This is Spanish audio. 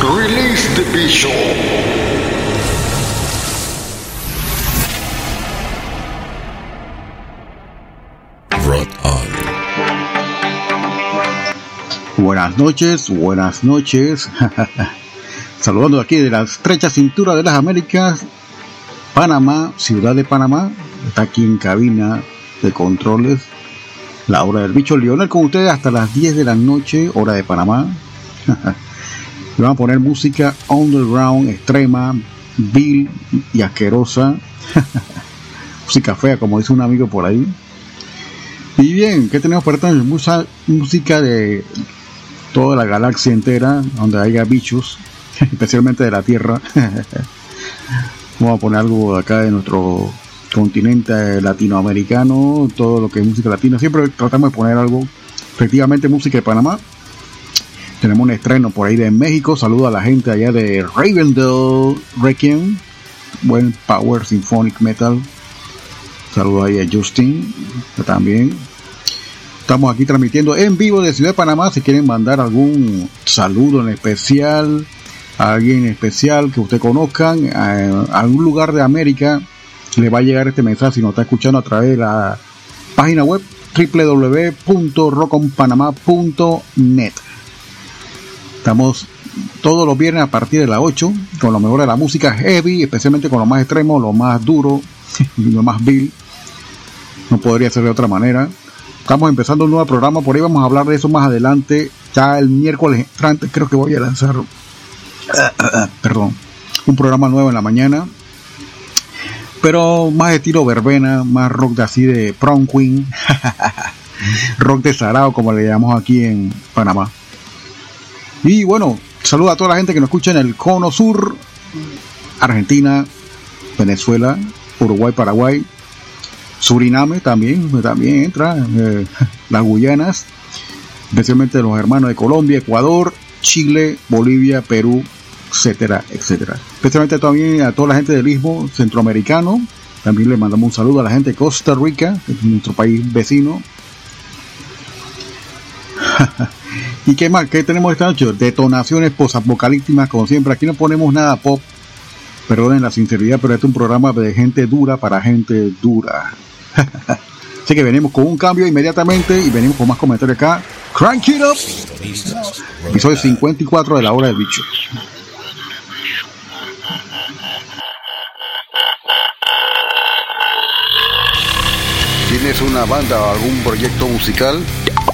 Release the Bishop. Buenas noches, buenas noches. Saludando aquí de la estrecha cintura de las Américas, Panamá, ciudad de Panamá. Está aquí en cabina de controles. La hora del bicho Lionel con ustedes hasta las 10 de la noche, hora de Panamá. Le van a poner música underground, extrema, vil y asquerosa. música fea, como dice un amigo por ahí. Y bien, ¿qué tenemos para? Musa- música de toda la galaxia entera, donde haya bichos, especialmente de la Tierra. Vamos a poner algo de acá de nuestro continente latinoamericano, todo lo que es música latina. Siempre tratamos de poner algo, efectivamente, música de Panamá. Tenemos un estreno por ahí de México. Saludo a la gente allá de Ravendale Requiem. Buen Power Symphonic Metal. Saludo ahí a Justin también. Estamos aquí transmitiendo en vivo de Ciudad de Panamá. Si quieren mandar algún saludo en especial, a alguien en especial que usted conozcan, a algún lugar de América, le va a llegar este mensaje si nos está escuchando a través de la página web www.roconpanamá.net. Estamos todos los viernes a partir de las 8 con lo mejor de la música heavy, especialmente con lo más extremo, lo más duro lo más vil. No podría ser de otra manera. Estamos empezando un nuevo programa, por ahí vamos a hablar de eso más adelante. Ya el miércoles entrante creo que voy a lanzar, perdón, un programa nuevo en la mañana. Pero más de estilo verbena, más rock de así de prom queen, rock de sarao como le llamamos aquí en Panamá. Y bueno, saludo a toda la gente que nos escucha en el Cono Sur, Argentina, Venezuela, Uruguay, Paraguay, Suriname también, también entra, eh, las Guyanas, especialmente los hermanos de Colombia, Ecuador, Chile, Bolivia, Perú, etcétera, etcétera. Especialmente también a toda la gente del Istmo centroamericano, también le mandamos un saludo a la gente de Costa Rica, nuestro país vecino. ¿Y qué más? ¿Qué tenemos esta noche? Detonaciones posapocalípticas, como siempre. Aquí no ponemos nada pop. Perdonen la sinceridad, pero este es un programa de gente dura para gente dura. Así que venimos con un cambio inmediatamente y venimos con más comentarios acá. Crank it up. Sintonizas Episodio Rotan. 54 de la hora del bicho. ¿Tienes una banda o algún proyecto musical?